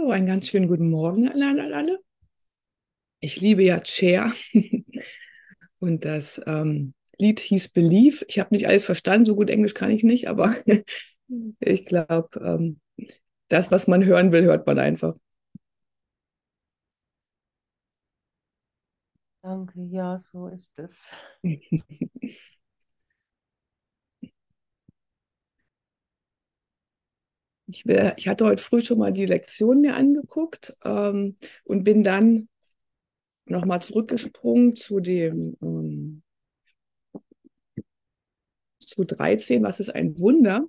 So, einen ganz schönen guten Morgen an alle. Ich liebe ja Cher und das ähm, Lied hieß Believe. Ich habe nicht alles verstanden, so gut Englisch kann ich nicht, aber ich glaube, ähm, das, was man hören will, hört man einfach. Danke, ja, so ist es. Ich, wär, ich, hatte heute früh schon mal die Lektion mir angeguckt ähm, und bin dann nochmal zurückgesprungen zu dem ähm, zu 13, was ist ein Wunder?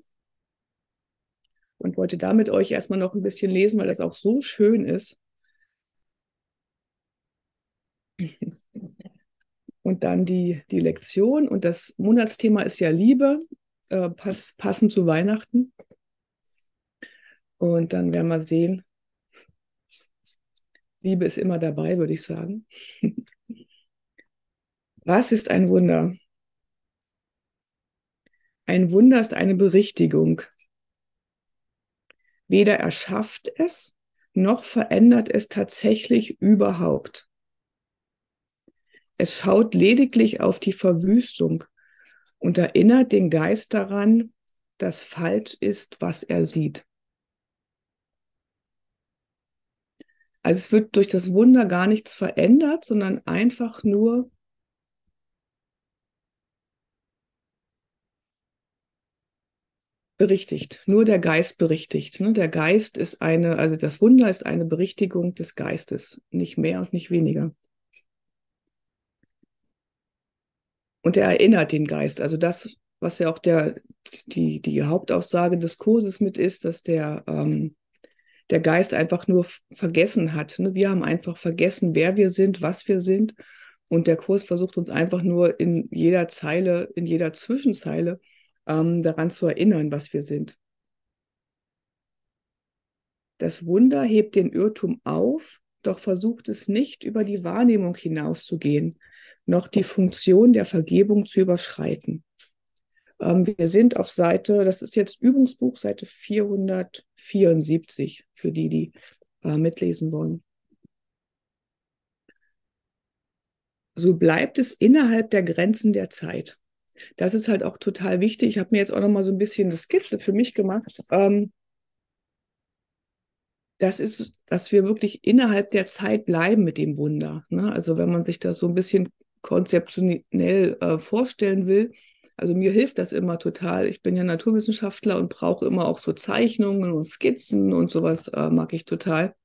Und wollte damit euch erstmal noch ein bisschen lesen, weil das auch so schön ist. Und dann die, die Lektion. Und das Monatsthema ist ja Liebe, äh, pass, passend zu Weihnachten. Und dann werden wir sehen, Liebe ist immer dabei, würde ich sagen. Was ist ein Wunder? Ein Wunder ist eine Berichtigung. Weder erschafft es, noch verändert es tatsächlich überhaupt. Es schaut lediglich auf die Verwüstung und erinnert den Geist daran, dass falsch ist, was er sieht. Also es wird durch das Wunder gar nichts verändert, sondern einfach nur berichtigt. Nur der Geist berichtigt. Ne? Der Geist ist eine, also das Wunder ist eine Berichtigung des Geistes, nicht mehr und nicht weniger. Und er erinnert den Geist. Also das, was ja auch der, die, die Hauptaussage des Kurses mit ist, dass der, ähm, der Geist einfach nur vergessen hat. Ne? Wir haben einfach vergessen, wer wir sind, was wir sind. Und der Kurs versucht uns einfach nur in jeder Zeile, in jeder Zwischenzeile ähm, daran zu erinnern, was wir sind. Das Wunder hebt den Irrtum auf, doch versucht es nicht, über die Wahrnehmung hinauszugehen, noch die Funktion der Vergebung zu überschreiten. Ähm, wir sind auf Seite, das ist jetzt Übungsbuch, Seite 474, für die, die äh, mitlesen wollen. So bleibt es innerhalb der Grenzen der Zeit. Das ist halt auch total wichtig. Ich habe mir jetzt auch noch mal so ein bisschen eine Skizze für mich gemacht. Ähm, das ist, dass wir wirklich innerhalb der Zeit bleiben mit dem Wunder. Ne? Also wenn man sich das so ein bisschen konzeptionell äh, vorstellen will, also mir hilft das immer total. Ich bin ja Naturwissenschaftler und brauche immer auch so Zeichnungen und Skizzen und sowas äh, mag ich total.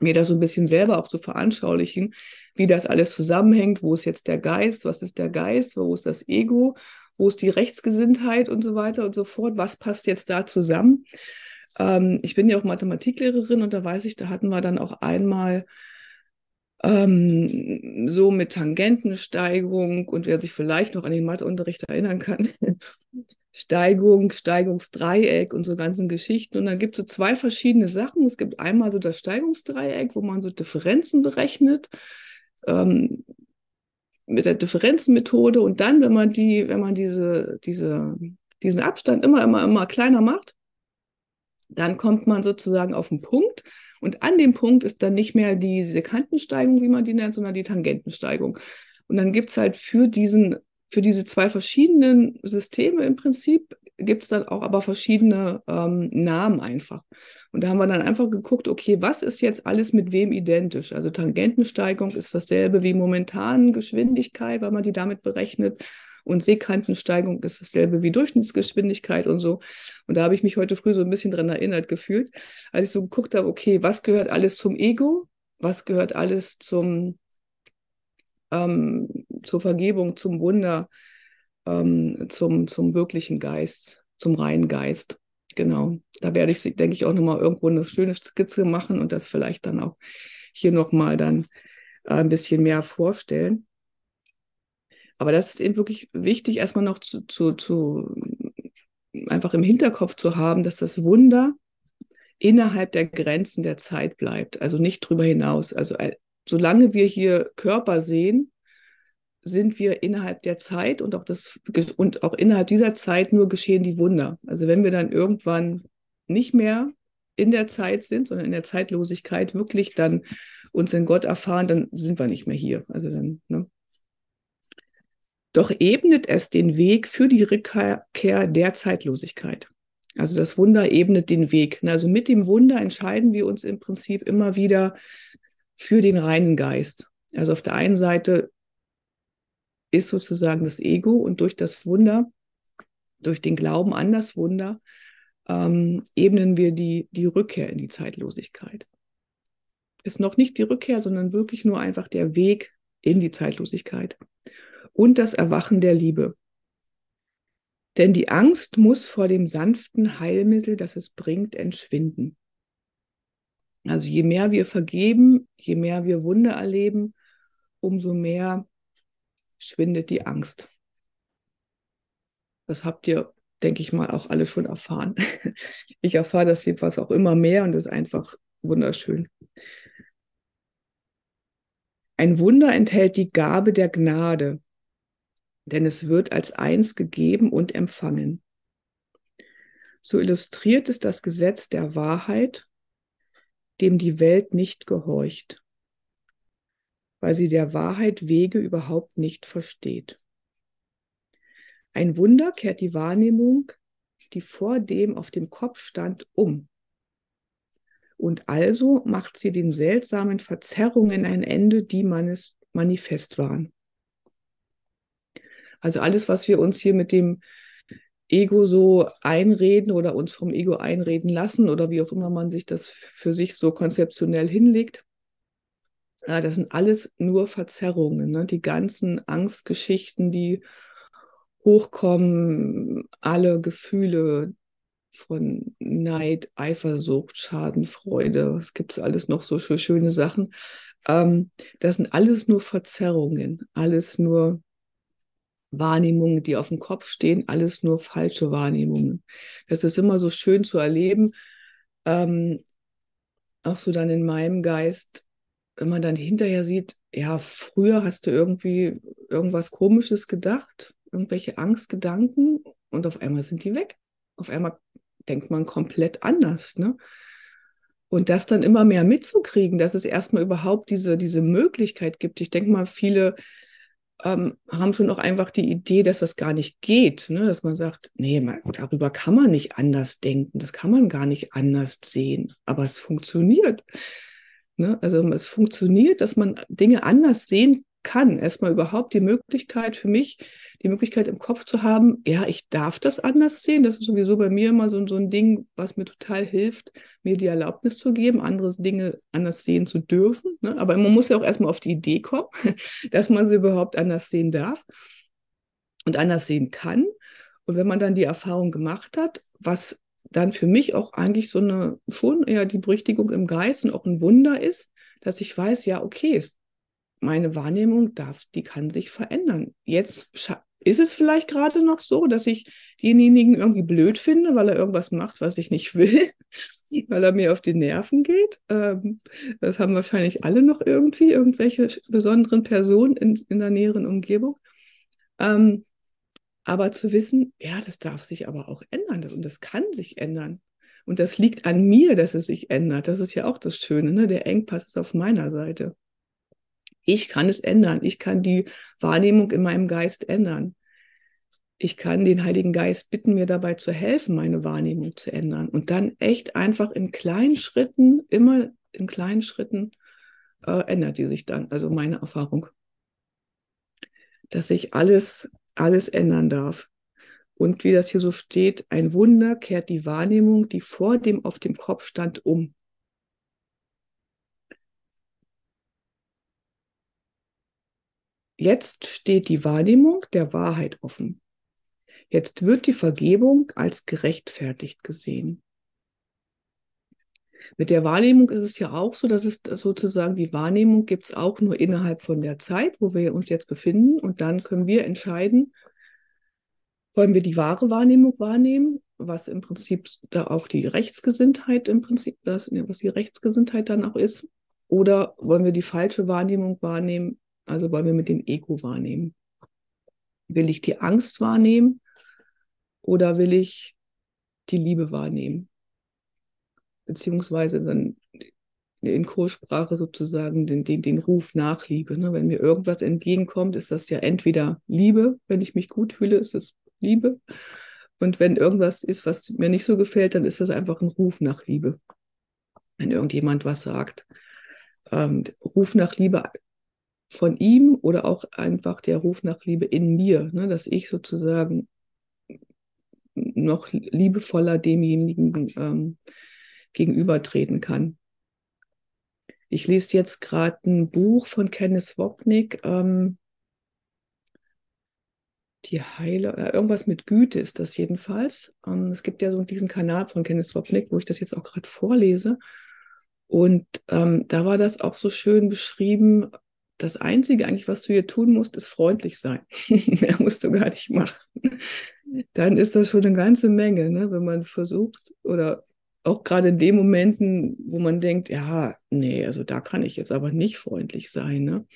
Mir das so ein bisschen selber auch zu veranschaulichen, wie das alles zusammenhängt. Wo ist jetzt der Geist? Was ist der Geist? Wo ist das Ego? Wo ist die Rechtsgesinntheit und so weiter und so fort? Was passt jetzt da zusammen? Ähm, ich bin ja auch Mathematiklehrerin und da weiß ich, da hatten wir dann auch einmal ähm, so mit Tangentensteigung und wer sich vielleicht noch an den Matheunterricht erinnern kann, Steigung, Steigungsdreieck und so ganzen Geschichten. Und dann gibt es so zwei verschiedene Sachen. Es gibt einmal so das Steigungsdreieck, wo man so Differenzen berechnet. Ähm, mit der Differenzenmethode und dann, wenn man die, wenn man diese, diese, diesen Abstand immer, immer, immer kleiner macht, dann kommt man sozusagen auf den Punkt und an dem Punkt ist dann nicht mehr diese Kantensteigung, wie man die nennt, sondern die Tangentensteigung. Und dann gibt es halt für diesen, für diese zwei verschiedenen Systeme im Prinzip, gibt es dann auch aber verschiedene ähm, Namen einfach. Und da haben wir dann einfach geguckt, okay, was ist jetzt alles mit wem identisch? Also Tangentensteigung ist dasselbe wie momentan Geschwindigkeit, weil man die damit berechnet. Und Seekantensteigung ist dasselbe wie Durchschnittsgeschwindigkeit und so. Und da habe ich mich heute früh so ein bisschen dran erinnert gefühlt, als ich so geguckt habe, okay, was gehört alles zum Ego? Was gehört alles zum, ähm, zur Vergebung, zum Wunder, ähm, zum, zum wirklichen Geist, zum reinen Geist? Genau. Da werde ich, denke ich, auch nochmal irgendwo eine schöne Skizze machen und das vielleicht dann auch hier nochmal dann äh, ein bisschen mehr vorstellen. Aber das ist eben wirklich wichtig, erstmal noch zu, zu, zu einfach im Hinterkopf zu haben, dass das Wunder innerhalb der Grenzen der Zeit bleibt, also nicht drüber hinaus. Also äh, solange wir hier Körper sehen, sind wir innerhalb der Zeit und auch das und auch innerhalb dieser Zeit nur geschehen die Wunder. Also wenn wir dann irgendwann nicht mehr in der Zeit sind, sondern in der Zeitlosigkeit wirklich dann uns in Gott erfahren, dann sind wir nicht mehr hier. Also dann, ne? Doch ebnet es den Weg für die Rückkehr der Zeitlosigkeit. Also das Wunder ebnet den Weg. Also mit dem Wunder entscheiden wir uns im Prinzip immer wieder für den reinen Geist. Also auf der einen Seite ist sozusagen das Ego und durch das Wunder, durch den Glauben an das Wunder, ähm, ebnen wir die, die Rückkehr in die Zeitlosigkeit. Ist noch nicht die Rückkehr, sondern wirklich nur einfach der Weg in die Zeitlosigkeit und das Erwachen der Liebe. Denn die Angst muss vor dem sanften Heilmittel, das es bringt, entschwinden. Also je mehr wir vergeben, je mehr wir Wunder erleben, umso mehr schwindet die Angst. Das habt ihr, denke ich mal, auch alle schon erfahren. Ich erfahre das jedenfalls auch immer mehr und das ist einfach wunderschön. Ein Wunder enthält die Gabe der Gnade, denn es wird als eins gegeben und empfangen. So illustriert es das Gesetz der Wahrheit, dem die Welt nicht gehorcht weil sie der Wahrheit Wege überhaupt nicht versteht. Ein Wunder kehrt die Wahrnehmung, die vor dem auf dem Kopf stand, um. Und also macht sie den seltsamen Verzerrungen ein Ende, die man es manifest waren. Also alles, was wir uns hier mit dem Ego so einreden oder uns vom Ego einreden lassen oder wie auch immer man sich das für sich so konzeptionell hinlegt, ja, das sind alles nur Verzerrungen. Ne? Die ganzen Angstgeschichten, die hochkommen, alle Gefühle von Neid, Eifersucht, Schadenfreude, was gibt es alles noch so für schöne Sachen. Ähm, das sind alles nur Verzerrungen, alles nur Wahrnehmungen, die auf dem Kopf stehen, alles nur falsche Wahrnehmungen. Das ist immer so schön zu erleben, ähm, auch so dann in meinem Geist, wenn man dann hinterher sieht, ja, früher hast du irgendwie irgendwas Komisches gedacht, irgendwelche Angstgedanken und auf einmal sind die weg. Auf einmal denkt man komplett anders. Ne? Und das dann immer mehr mitzukriegen, dass es erstmal überhaupt diese, diese Möglichkeit gibt. Ich denke mal, viele ähm, haben schon auch einfach die Idee, dass das gar nicht geht. Ne? Dass man sagt, nee, man, darüber kann man nicht anders denken, das kann man gar nicht anders sehen. Aber es funktioniert. Ne? Also es funktioniert, dass man Dinge anders sehen kann. Erstmal überhaupt die Möglichkeit für mich, die Möglichkeit im Kopf zu haben, ja, ich darf das anders sehen. Das ist sowieso bei mir immer so, so ein Ding, was mir total hilft, mir die Erlaubnis zu geben, andere Dinge anders sehen zu dürfen. Ne? Aber man muss ja auch erstmal auf die Idee kommen, dass man sie überhaupt anders sehen darf und anders sehen kann. Und wenn man dann die Erfahrung gemacht hat, was dann für mich auch eigentlich so eine, schon eher die Berichtigung im Geist und auch ein Wunder ist, dass ich weiß, ja, okay, meine Wahrnehmung darf, die kann sich verändern. Jetzt ist es vielleicht gerade noch so, dass ich denjenigen irgendwie blöd finde, weil er irgendwas macht, was ich nicht will, weil er mir auf die Nerven geht. Ähm, das haben wahrscheinlich alle noch irgendwie, irgendwelche besonderen Personen in, in der näheren Umgebung. Ähm, aber zu wissen, ja, das darf sich aber auch ändern und das kann sich ändern. Und das liegt an mir, dass es sich ändert. Das ist ja auch das Schöne. Ne? Der Engpass ist auf meiner Seite. Ich kann es ändern. Ich kann die Wahrnehmung in meinem Geist ändern. Ich kann den Heiligen Geist bitten, mir dabei zu helfen, meine Wahrnehmung zu ändern. Und dann echt einfach in kleinen Schritten, immer in kleinen Schritten, äh, ändert die sich dann. Also meine Erfahrung. Dass sich alles alles ändern darf. Und wie das hier so steht, ein Wunder kehrt die Wahrnehmung, die vor dem auf dem Kopf stand, um. Jetzt steht die Wahrnehmung der Wahrheit offen. Jetzt wird die Vergebung als gerechtfertigt gesehen. Mit der Wahrnehmung ist es ja auch so, dass es sozusagen die Wahrnehmung gibt es auch nur innerhalb von der Zeit, wo wir uns jetzt befinden. Und dann können wir entscheiden, wollen wir die wahre Wahrnehmung wahrnehmen, was im Prinzip da auch die Rechtsgesinntheit im Prinzip, das, was die Rechtsgesinntheit dann auch ist, oder wollen wir die falsche Wahrnehmung wahrnehmen, also wollen wir mit dem Ego wahrnehmen. Will ich die Angst wahrnehmen oder will ich die Liebe wahrnehmen? beziehungsweise dann in Kursprache sozusagen den, den, den Ruf nach Liebe. Ne? Wenn mir irgendwas entgegenkommt, ist das ja entweder Liebe, wenn ich mich gut fühle, ist es Liebe. Und wenn irgendwas ist, was mir nicht so gefällt, dann ist das einfach ein Ruf nach Liebe. Wenn irgendjemand was sagt. Ähm, Ruf nach Liebe von ihm oder auch einfach der Ruf nach Liebe in mir, ne? dass ich sozusagen noch liebevoller demjenigen ähm, gegenübertreten kann. Ich lese jetzt gerade ein Buch von Kenneth Wopnick, ähm, die Heile, oder irgendwas mit Güte ist das jedenfalls. Ähm, es gibt ja so diesen Kanal von Kenneth Wopnick, wo ich das jetzt auch gerade vorlese. Und ähm, da war das auch so schön beschrieben. Das Einzige eigentlich, was du hier tun musst, ist freundlich sein. Mehr musst du gar nicht machen. Dann ist das schon eine ganze Menge, ne? wenn man versucht oder auch gerade in den Momenten, wo man denkt, ja, nee, also da kann ich jetzt aber nicht freundlich sein. Ne?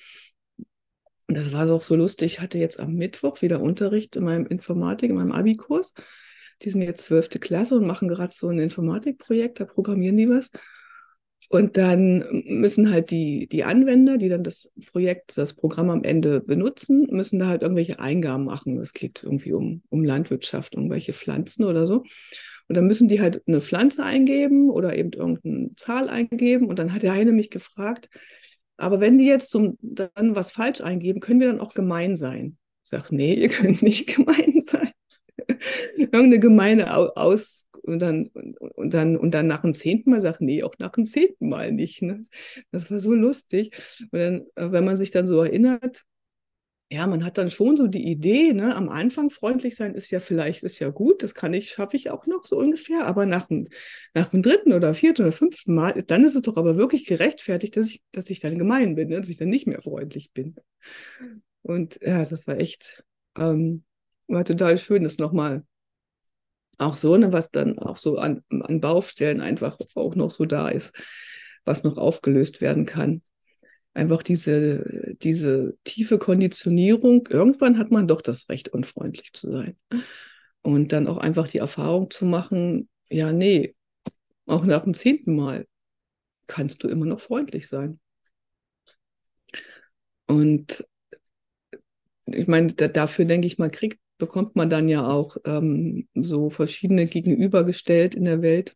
Und das war auch so lustig. Ich hatte jetzt am Mittwoch wieder Unterricht in meinem Informatik, in meinem Abi-Kurs. Die sind jetzt zwölfte Klasse und machen gerade so ein Informatikprojekt, da programmieren die was. Und dann müssen halt die, die Anwender, die dann das Projekt, das Programm am Ende benutzen, müssen da halt irgendwelche Eingaben machen. Es geht irgendwie um, um Landwirtschaft, irgendwelche Pflanzen oder so. Und dann müssen die halt eine Pflanze eingeben oder eben irgendeine Zahl eingeben. Und dann hat der eine mich gefragt, aber wenn die jetzt zum, dann was falsch eingeben, können wir dann auch gemein sein? Ich sage, nee, ihr könnt nicht gemein sein. Irgendeine gemeine Aus und dann, und dann, und dann nach dem zehnten Mal sagt, nee, auch nach dem zehnten Mal nicht. Ne? Das war so lustig. Und dann, äh, wenn man sich dann so erinnert, ja, man hat dann schon so die Idee, ne, am Anfang freundlich sein ist ja vielleicht, ist ja gut, das kann ich, schaffe ich auch noch so ungefähr, aber nach dem, nach dem dritten oder vierten oder fünften Mal, dann ist es doch aber wirklich gerechtfertigt, dass ich, dass ich dann gemein bin, ne, dass ich dann nicht mehr freundlich bin. Und ja, das war echt, ähm, war total schön, das nochmal auch so, ne, was dann auch so an, an Baustellen einfach auch noch so da ist, was noch aufgelöst werden kann einfach diese, diese tiefe Konditionierung, irgendwann hat man doch das Recht, unfreundlich zu sein. Und dann auch einfach die Erfahrung zu machen, ja, nee, auch nach dem zehnten Mal kannst du immer noch freundlich sein. Und ich meine, da, dafür denke ich mal, kriegt, bekommt man dann ja auch ähm, so verschiedene gegenübergestellt in der Welt,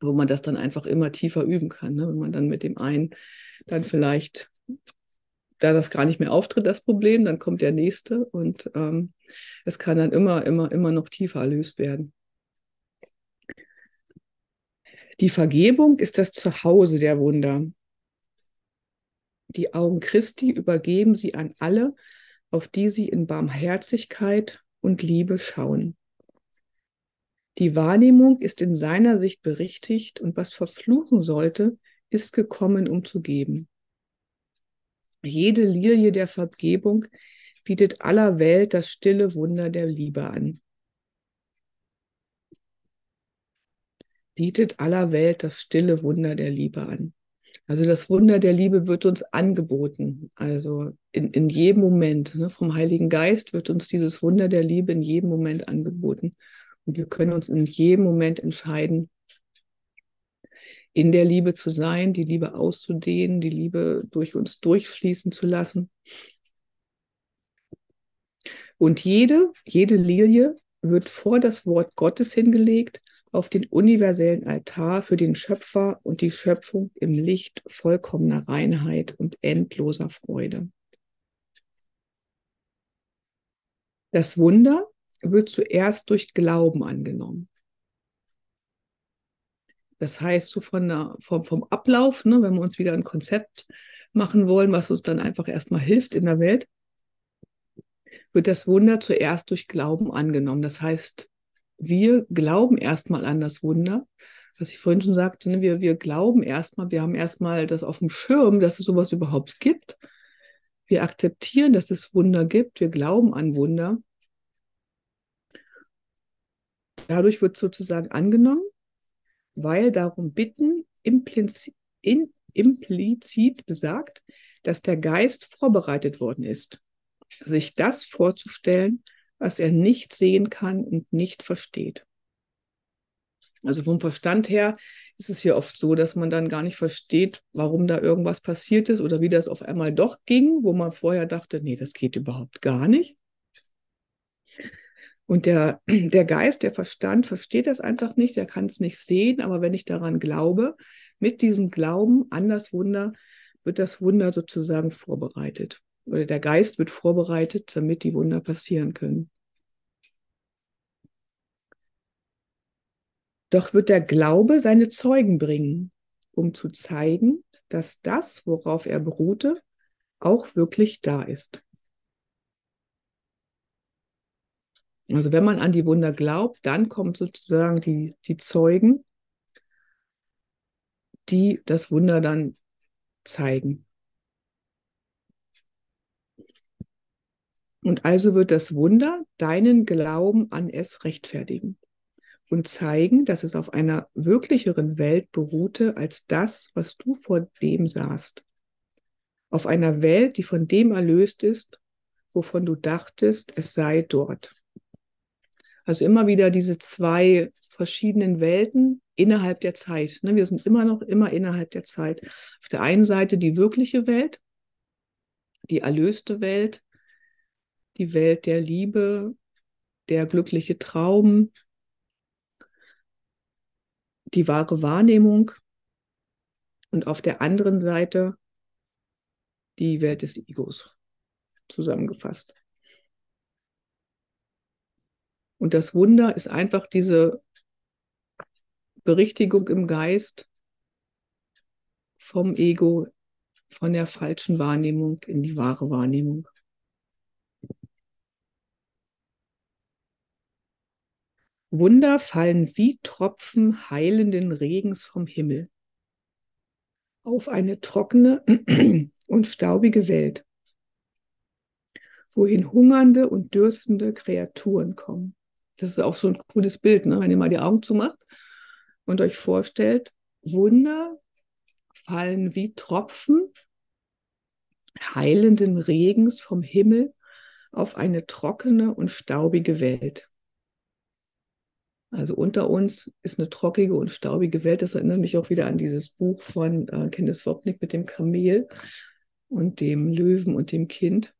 wo man das dann einfach immer tiefer üben kann. Ne? Wenn man dann mit dem einen dann vielleicht, da das gar nicht mehr auftritt, das Problem, dann kommt der nächste und ähm, es kann dann immer, immer, immer noch tiefer erlöst werden. Die Vergebung ist das Zuhause der Wunder. Die Augen Christi übergeben sie an alle, auf die sie in Barmherzigkeit und Liebe schauen. Die Wahrnehmung ist in seiner Sicht berichtigt und was verfluchen sollte, ist gekommen, um zu geben. Jede Lilie der Vergebung bietet aller Welt das stille Wunder der Liebe an. Bietet aller Welt das stille Wunder der Liebe an. Also das Wunder der Liebe wird uns angeboten. Also in, in jedem Moment ne, vom Heiligen Geist wird uns dieses Wunder der Liebe in jedem Moment angeboten. Und wir können uns in jedem Moment entscheiden, in der Liebe zu sein, die Liebe auszudehnen, die Liebe durch uns durchfließen zu lassen. Und jede, jede Lilie wird vor das Wort Gottes hingelegt, auf den universellen Altar für den Schöpfer und die Schöpfung im Licht vollkommener Reinheit und endloser Freude. Das Wunder wird zuerst durch Glauben angenommen. Das heißt, so von der, vom, vom Ablauf, ne, wenn wir uns wieder ein Konzept machen wollen, was uns dann einfach erstmal hilft in der Welt, wird das Wunder zuerst durch Glauben angenommen. Das heißt, wir glauben erstmal an das Wunder, was ich vorhin schon sagte, ne, wir, wir glauben erstmal, wir haben erstmal das auf dem Schirm, dass es sowas überhaupt gibt. Wir akzeptieren, dass es Wunder gibt, wir glauben an Wunder. Dadurch wird sozusagen angenommen weil darum bitten implizit, in, implizit besagt, dass der Geist vorbereitet worden ist, sich das vorzustellen, was er nicht sehen kann und nicht versteht. Also vom Verstand her ist es ja oft so, dass man dann gar nicht versteht, warum da irgendwas passiert ist oder wie das auf einmal doch ging, wo man vorher dachte, nee, das geht überhaupt gar nicht. Und der, der Geist, der Verstand versteht das einfach nicht, der kann es nicht sehen, aber wenn ich daran glaube, mit diesem Glauben an das Wunder, wird das Wunder sozusagen vorbereitet. Oder der Geist wird vorbereitet, damit die Wunder passieren können. Doch wird der Glaube seine Zeugen bringen, um zu zeigen, dass das, worauf er beruhte, auch wirklich da ist. Also wenn man an die Wunder glaubt, dann kommen sozusagen die, die Zeugen, die das Wunder dann zeigen. Und also wird das Wunder deinen Glauben an es rechtfertigen und zeigen, dass es auf einer wirklicheren Welt beruhte als das, was du vor dem sahst. Auf einer Welt, die von dem erlöst ist, wovon du dachtest, es sei dort. Also immer wieder diese zwei verschiedenen Welten innerhalb der Zeit. Ne? Wir sind immer noch immer innerhalb der Zeit. Auf der einen Seite die wirkliche Welt, die erlöste Welt, die Welt der Liebe, der glückliche Traum, die wahre Wahrnehmung und auf der anderen Seite die Welt des Egos zusammengefasst. Und das Wunder ist einfach diese Berichtigung im Geist vom Ego, von der falschen Wahrnehmung in die wahre Wahrnehmung. Wunder fallen wie Tropfen heilenden Regens vom Himmel auf eine trockene und staubige Welt, wohin hungernde und dürstende Kreaturen kommen. Das ist auch so ein cooles Bild, ne? wenn ihr mal die Augen zumacht und euch vorstellt, Wunder fallen wie Tropfen heilenden Regens vom Himmel auf eine trockene und staubige Welt. Also unter uns ist eine trockige und staubige Welt. Das erinnert mich auch wieder an dieses Buch von äh, Kenneth Wopnick mit dem Kamel und dem Löwen und dem Kind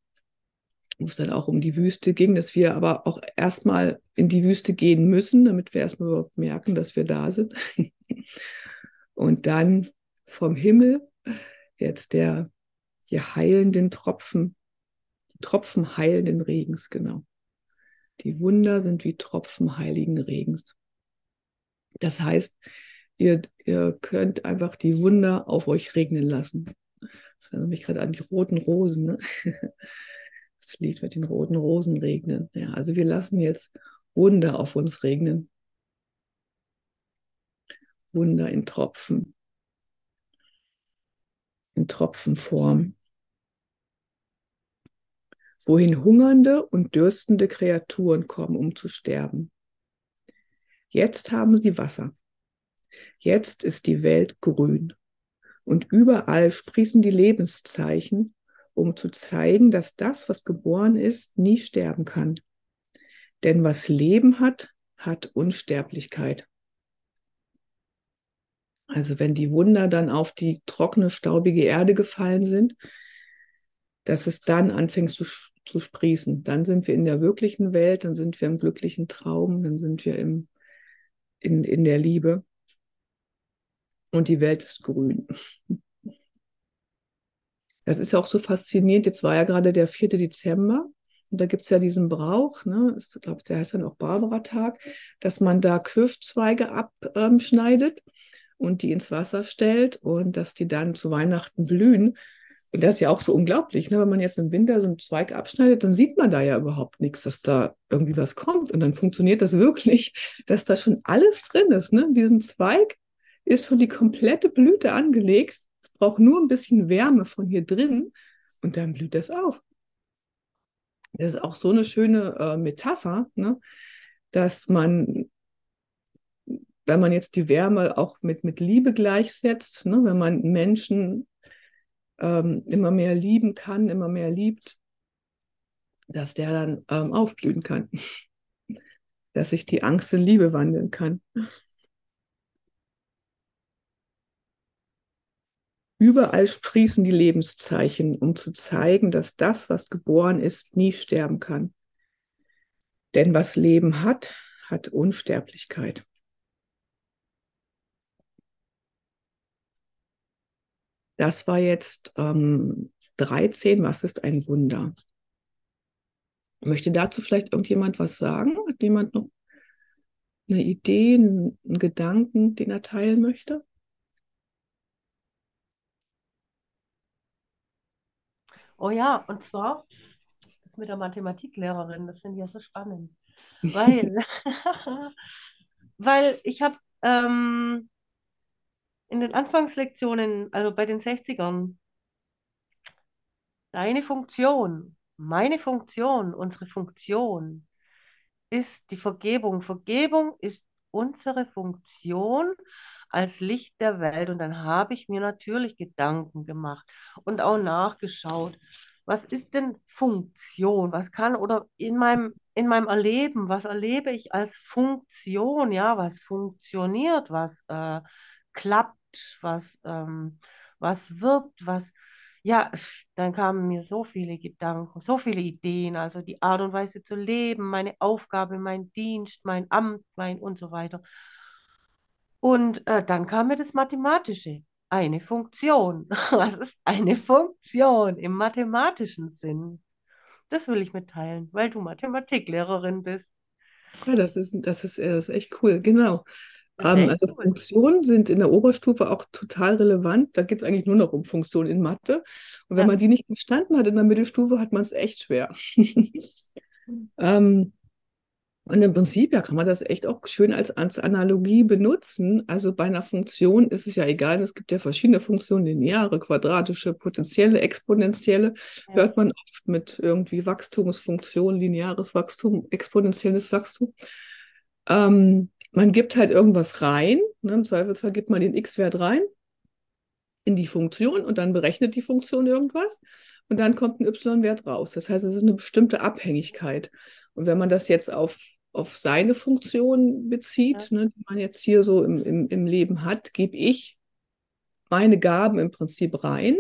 wo es dann auch um die Wüste ging, dass wir aber auch erstmal in die Wüste gehen müssen, damit wir erstmal überhaupt merken, dass wir da sind. Und dann vom Himmel jetzt der, die heilenden Tropfen, die Tropfen heilenden Regens, genau. Die Wunder sind wie Tropfen heiligen Regens. Das heißt, ihr, ihr könnt einfach die Wunder auf euch regnen lassen. Das erinnert mich gerade an die roten Rosen. Ne? Das Lied mit den roten Rosen regnen. Ja, also wir lassen jetzt Wunder auf uns regnen. Wunder in Tropfen. In Tropfenform. Wohin hungernde und dürstende Kreaturen kommen, um zu sterben. Jetzt haben sie Wasser. Jetzt ist die Welt grün. Und überall sprießen die Lebenszeichen um zu zeigen, dass das, was geboren ist, nie sterben kann. Denn was Leben hat, hat Unsterblichkeit. Also wenn die Wunder dann auf die trockene, staubige Erde gefallen sind, dass es dann anfängt zu, zu sprießen. Dann sind wir in der wirklichen Welt, dann sind wir im glücklichen Traum, dann sind wir im, in, in der Liebe. Und die Welt ist grün. Das ist ja auch so faszinierend. Jetzt war ja gerade der 4. Dezember. Und da gibt es ja diesen Brauch, ne? ich glaube, der heißt dann auch Barbara-Tag, dass man da Kirschzweige abschneidet und die ins Wasser stellt und dass die dann zu Weihnachten blühen. Und das ist ja auch so unglaublich, ne? wenn man jetzt im Winter so einen Zweig abschneidet, dann sieht man da ja überhaupt nichts, dass da irgendwie was kommt. Und dann funktioniert das wirklich, dass da schon alles drin ist. Ne? Diesen Zweig ist schon die komplette Blüte angelegt es braucht nur ein bisschen Wärme von hier drin und dann blüht das auf. Das ist auch so eine schöne äh, Metapher, ne? dass man, wenn man jetzt die Wärme auch mit, mit Liebe gleichsetzt, ne? wenn man Menschen ähm, immer mehr lieben kann, immer mehr liebt, dass der dann ähm, aufblühen kann. dass sich die Angst in Liebe wandeln kann. Überall sprießen die Lebenszeichen, um zu zeigen, dass das, was geboren ist, nie sterben kann. Denn was Leben hat, hat Unsterblichkeit. Das war jetzt ähm, 13. Was ist ein Wunder? Möchte dazu vielleicht irgendjemand was sagen? Hat jemand noch eine Idee, einen, Gedanken, den er teilen möchte? Oh ja, und zwar das mit der Mathematiklehrerin, das finde ich ja so spannend. Weil, weil ich habe ähm, in den Anfangslektionen, also bei den 60ern, deine Funktion, meine Funktion, unsere Funktion ist die Vergebung. Vergebung ist unsere Funktion als Licht der Welt. Und dann habe ich mir natürlich Gedanken gemacht und auch nachgeschaut, was ist denn Funktion? Was kann oder in meinem, in meinem Erleben, was erlebe ich als Funktion? Ja, was funktioniert, was äh, klappt, was, ähm, was wirkt, was, ja, dann kamen mir so viele Gedanken, so viele Ideen, also die Art und Weise zu leben, meine Aufgabe, mein Dienst, mein Amt, mein und so weiter. Und äh, dann kam mir das Mathematische, eine Funktion. Was ist eine Funktion im mathematischen Sinn? Das will ich mitteilen, weil du Mathematiklehrerin bist. Ja, das ist, das ist, das ist echt cool, genau. Ähm, also cool. Funktionen sind in der Oberstufe auch total relevant. Da geht es eigentlich nur noch um Funktionen in Mathe. Und wenn Ja, man die nicht verstanden hat in der Mittelstufe, hat man es echt schwer. Ähm, und im Prinzip ja, kann man das echt auch schön als, als Analogie benutzen. Also bei einer Funktion ist es ja egal, es gibt ja verschiedene Funktionen, lineare, quadratische, potenzielle, exponentielle. ja, Hört man oft mit irgendwie Wachstumsfunktion, lineares Wachstum, exponentielles Wachstum. Ähm, man gibt halt irgendwas rein, ne? im Zweifelsfall gibt man den x-Wert rein in die Funktion und dann berechnet die Funktion irgendwas und dann kommt ein y-Wert raus. Das heißt, es ist eine bestimmte Abhängigkeit. Und wenn man das jetzt auf, auf seine Funktion ja, bezieht, ne, die man jetzt hier so im, im, im Leben hat, gebe ich meine Gaben im Prinzip rein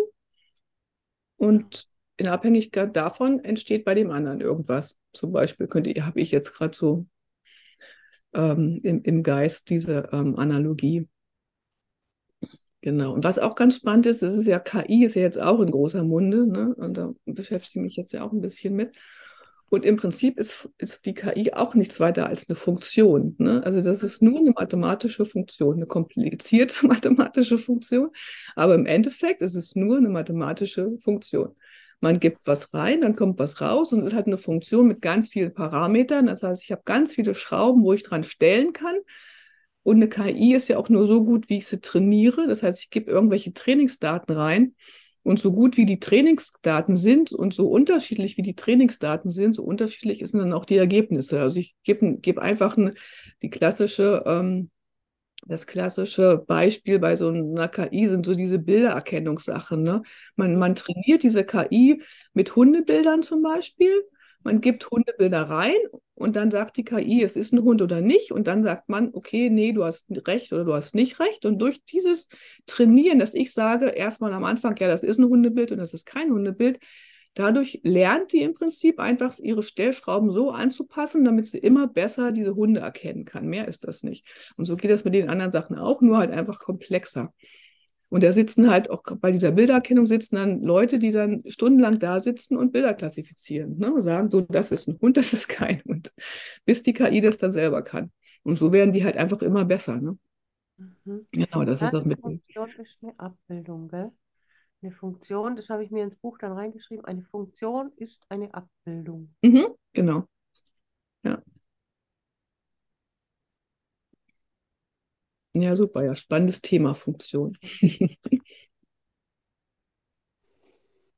und in Abhängigkeit davon entsteht bei dem anderen irgendwas. Zum Beispiel könnte, habe ich jetzt gerade so ähm, im, im Geist diese ähm, Analogie. Genau. Und was auch ganz spannend ist, das ist ja KI, ist ja jetzt auch in großer Munde, ne? Und da beschäftige ich mich jetzt ja auch ein bisschen mit. Und im Prinzip ist, ist die KI auch nichts weiter als eine Funktion. Ne? Also das ist nur eine mathematische Funktion, eine komplizierte mathematische Funktion. Aber im Endeffekt ist es nur eine mathematische Funktion. Man gibt was rein, dann kommt was raus und es hat eine Funktion mit ganz vielen Parametern. Das heißt, ich habe ganz viele Schrauben, wo ich dran stellen kann. Und eine KI ist ja auch nur so gut, wie ich sie trainiere. Das heißt, ich gebe irgendwelche Trainingsdaten rein. Und so gut wie die Trainingsdaten sind und so unterschiedlich wie die Trainingsdaten sind, so unterschiedlich sind dann auch die Ergebnisse. Also ich gebe geb einfach eine, die klassische, ähm, das klassische Beispiel bei so einer KI sind so diese Bildererkennungssachen. Ne? Man, man trainiert diese KI mit Hundebildern zum Beispiel. Man gibt Hundebilder rein und dann sagt die KI, es ist ein Hund oder nicht. Und dann sagt man, okay, nee, du hast recht oder du hast nicht recht. Und durch dieses Trainieren, dass ich sage, erstmal am Anfang, ja, das ist ein Hundebild und das ist kein Hundebild, dadurch lernt die im Prinzip einfach ihre Stellschrauben so anzupassen, damit sie immer besser diese Hunde erkennen kann. Mehr ist das nicht. Und so geht das mit den anderen Sachen auch, nur halt einfach komplexer. Und da sitzen halt auch bei dieser Bildererkennung sitzen dann Leute, die dann stundenlang da sitzen und Bilder klassifizieren. Ne? Sagen so, das ist ein Hund, das ist kein Hund. Bis die KI das dann selber kann. Und so werden die halt einfach immer besser. Ne? mhm. Genau, das Ja, ist das mit. Funktion ist eine Abbildung, gell? Eine Funktion, das habe ich mir ins Buch dann reingeschrieben, eine Funktion ist eine Abbildung. Mhm, genau. Ja. ja, super. Ja, spannendes Thema, Funktion.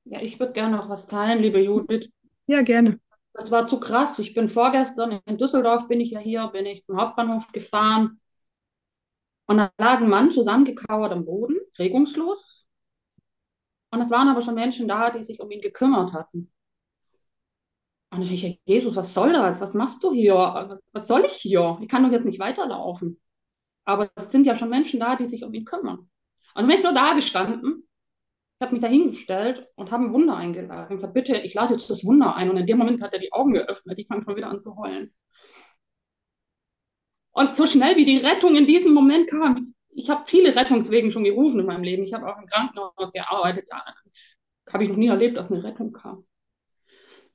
Ja, ich würde gerne noch was teilen, liebe Judith. ja, gerne. Das war zu krass. Ich bin vorgestern in Düsseldorf, bin ich ja hier, bin ich zum Hauptbahnhof gefahren und da lag ein Mann zusammengekauert am Boden, regungslos. Und es waren aber schon Menschen da, die sich um ihn gekümmert hatten. Und ich dachte, Jesus, was soll das? Was machst du hier? Was, was soll ich hier? Ich kann doch jetzt nicht weiterlaufen. Aber es sind ja schon Menschen da, die sich um ihn kümmern. Und bin ich so da gestanden habe mich da hingestellt und habe ein Wunder eingeladen. Ich gesagt, bitte, ich lade jetzt das Wunder ein. Und in dem Moment hat er die Augen geöffnet. Ich fange schon wieder an zu heulen. Und so schnell wie die Rettung in diesem Moment kam, ich habe viele Rettungswegen schon gerufen in meinem Leben. Ich habe auch im Krankenhaus gearbeitet. Ja, habe ich noch nie erlebt, dass eine Rettung kam.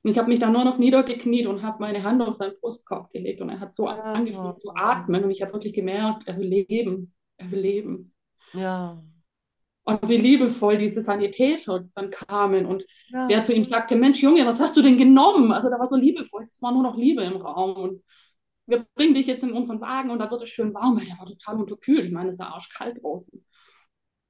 Und ich habe mich dann nur noch niedergekniet und habe meine Hand auf seinen Brustkorb gelegt. Und er hat so angefangen zu atmen. Und ich habe wirklich gemerkt, er will leben. Er will leben. Ja. Und wie liebevoll diese Sanitäter dann kamen und ja. der zu ihm sagte, Mensch, Junge, was hast du denn genommen? Also da war so liebevoll, es war nur noch Liebe im Raum. Und wir bringen dich jetzt in unseren Wagen und da wird es schön warm, weil der war total unterkühlt. Ich meine, es war arschkalt draußen.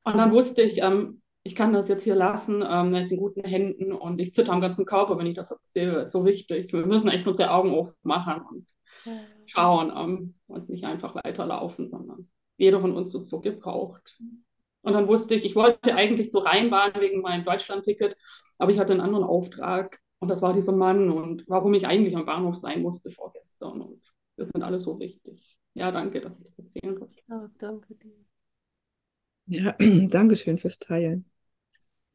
Und dann wusste ich, ähm, ich kann das jetzt hier lassen, ähm, er ist in guten Händen und ich zitter am ganzen Körper, wenn ich das erzähle. Ist so wichtig. Wir müssen echt unsere Augen aufmachen und schauen ähm, und nicht einfach weiterlaufen, sondern jeder von uns so, so gebraucht. Und dann wusste ich, ich wollte eigentlich so reinbahnen wegen meinem Deutschlandticket, aber ich hatte einen anderen Auftrag und das war dieser Mann und warum ich eigentlich am Bahnhof sein musste vorgestern. Und das sind alles so wichtig. Ja, danke, dass ich das erzählen konnte. Ja, danke dir. Ja, danke schön fürs Teilen.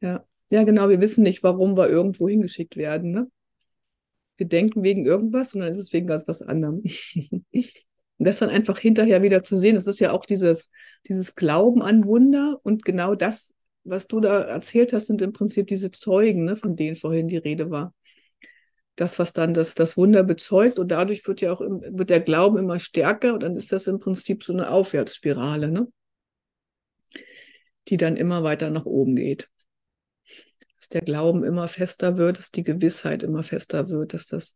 Ja. ja, genau, wir wissen nicht, warum wir irgendwo hingeschickt werden. Ne? Wir denken wegen irgendwas und dann ist es wegen ganz was anderem. Und das dann einfach hinterher wieder zu sehen, das ist ja auch dieses, dieses Glauben an Wunder und genau das, was du da erzählt hast, sind im Prinzip diese Zeugen, ne, von denen vorhin die Rede war. Das, was dann das, das Wunder bezeugt und dadurch wird ja auch wird der Glauben immer stärker und dann ist das im Prinzip so eine Aufwärtsspirale, ne? die dann immer weiter nach oben geht. Dass der Glauben immer fester wird, dass die Gewissheit immer fester wird, dass das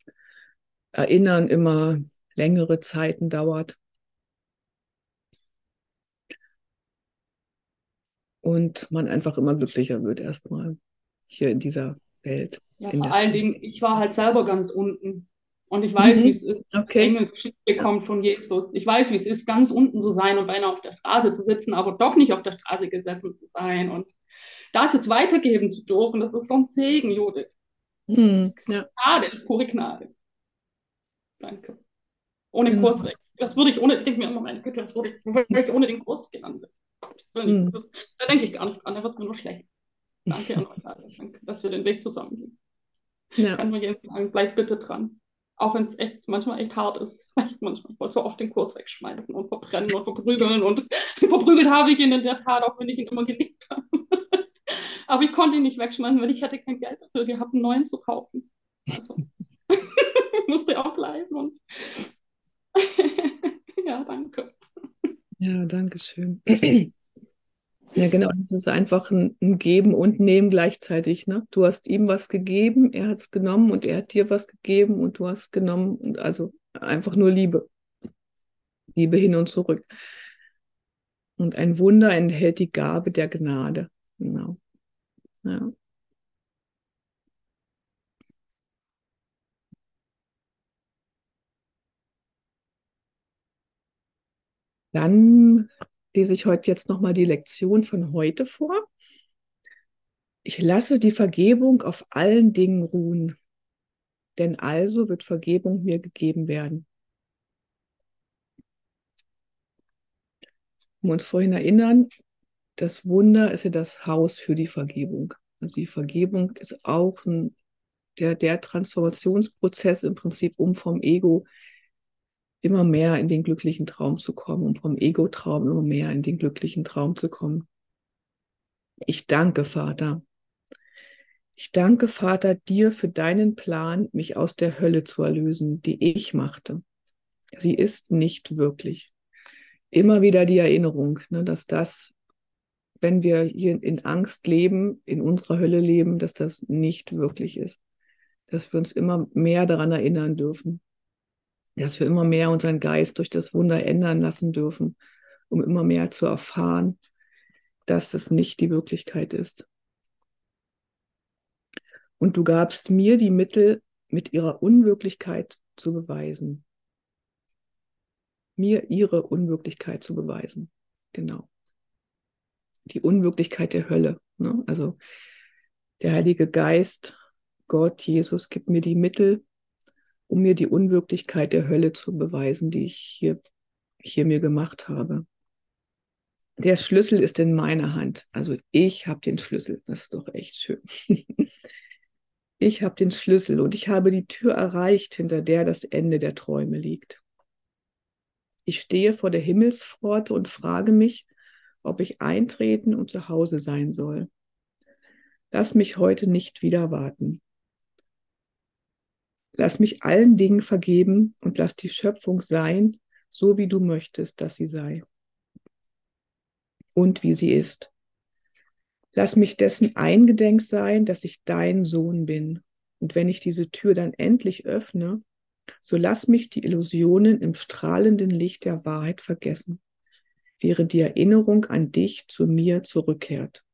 Erinnern immer längere Zeiten dauert. Und man einfach immer glücklicher wird erstmal hier in dieser Welt. Ja, vor allen Dingen, ich war halt selber ganz unten. Und ich weiß, mhm. wie es ist. Okay. Enge Geschichte kommt von Jesus. Ich weiß, wie es ist, ganz unten zu sein und beinahe auf der Straße zu sitzen, aber doch nicht auf der Straße gesessen zu sein. Und das jetzt weitergeben zu dürfen, das ist so ein Segen, Judith. Mhm. Ja. Gnade, das ist pure Gnade. Danke. Ohne genau. Kursweg. Das würde ich ohne, ich denke mir immer, meine Güte, das würde ich, ich ohne den Kurs gelandet. Mhm. Da denke ich gar nicht dran, da wird es mir nur schlecht. Danke an euch alle, danke, dass wir den Weg zusammen gehen. Ja. Kann mir jeden sagen, bleibt bitte dran. Auch wenn es echt manchmal echt hart ist. Echt manchmal. Ich wollte so oft den Kurs wegschmeißen und verbrennen und verprügeln. Und verprügelt habe ich ihn in der Tat, auch wenn ich ihn immer geliebt habe. Aber ich konnte ihn nicht wegschmeißen, weil ich hätte kein Geld dafür gehabt, einen neuen zu kaufen. Also, musste auch bleiben. Und ja, danke. Ja, danke schön. Ja, genau, das ist einfach ein, ein, Geben und Nehmen gleichzeitig. Ne? Du hast ihm was gegeben, er hat es genommen und er hat dir was gegeben und du hast genommen. Und also einfach nur Liebe. Liebe hin und zurück. Und ein Wunder enthält die Gabe der Gnade. Genau. Ja. Dann lese ich heute jetzt nochmal die Lektion von heute vor. Ich lasse die Vergebung auf allen Dingen ruhen, denn also wird Vergebung mir gegeben werden. Um uns vorhin erinnern, das Wunder ist ja das Haus für die Vergebung. Also die Vergebung ist auch ein, der, der Transformationsprozess im Prinzip, um vom Ego immer mehr in den glücklichen Traum zu kommen, um vom Ego-Traum immer mehr in den glücklichen Traum zu kommen. Ich danke, Vater. Ich danke, Vater, dir für deinen Plan, mich aus der Hölle zu erlösen, die ich machte. Sie ist nicht wirklich. Immer wieder die Erinnerung, ne, dass das, wenn wir hier in Angst leben, in unserer Hölle leben, dass das nicht wirklich ist. Dass wir uns immer mehr daran erinnern dürfen dass wir immer mehr unseren Geist durch das Wunder ändern lassen dürfen, um immer mehr zu erfahren, dass es nicht die Wirklichkeit ist. Und du gabst mir die Mittel, mit ihrer Unwirklichkeit zu beweisen. Mir ihre Unwirklichkeit zu beweisen. Genau. Die Unwirklichkeit der Hölle. Ne? Also der Heilige Geist, Gott, Jesus, gibt mir die Mittel, um mir die Unwirklichkeit der Hölle zu beweisen, die ich hier, hier mir gemacht habe. der Schlüssel ist in meiner Hand. Also ich habe den Schlüssel. Das ist doch echt schön. ich habe den Schlüssel und ich habe die Tür erreicht, hinter der das Ende der Träume liegt. Ich stehe vor der Himmelspforte und frage mich, ob ich eintreten und zu Hause sein soll. Lass mich heute nicht wieder warten. Lass mich allen Dingen vergeben und lass die Schöpfung sein, so wie du möchtest, dass sie sei und wie sie ist. Lass mich dessen eingedenk sein, dass ich dein Sohn bin. Und wenn ich diese Tür dann endlich öffne, so lass mich die Illusionen im strahlenden Licht der Wahrheit vergessen, während die Erinnerung an dich zu mir zurückkehrt.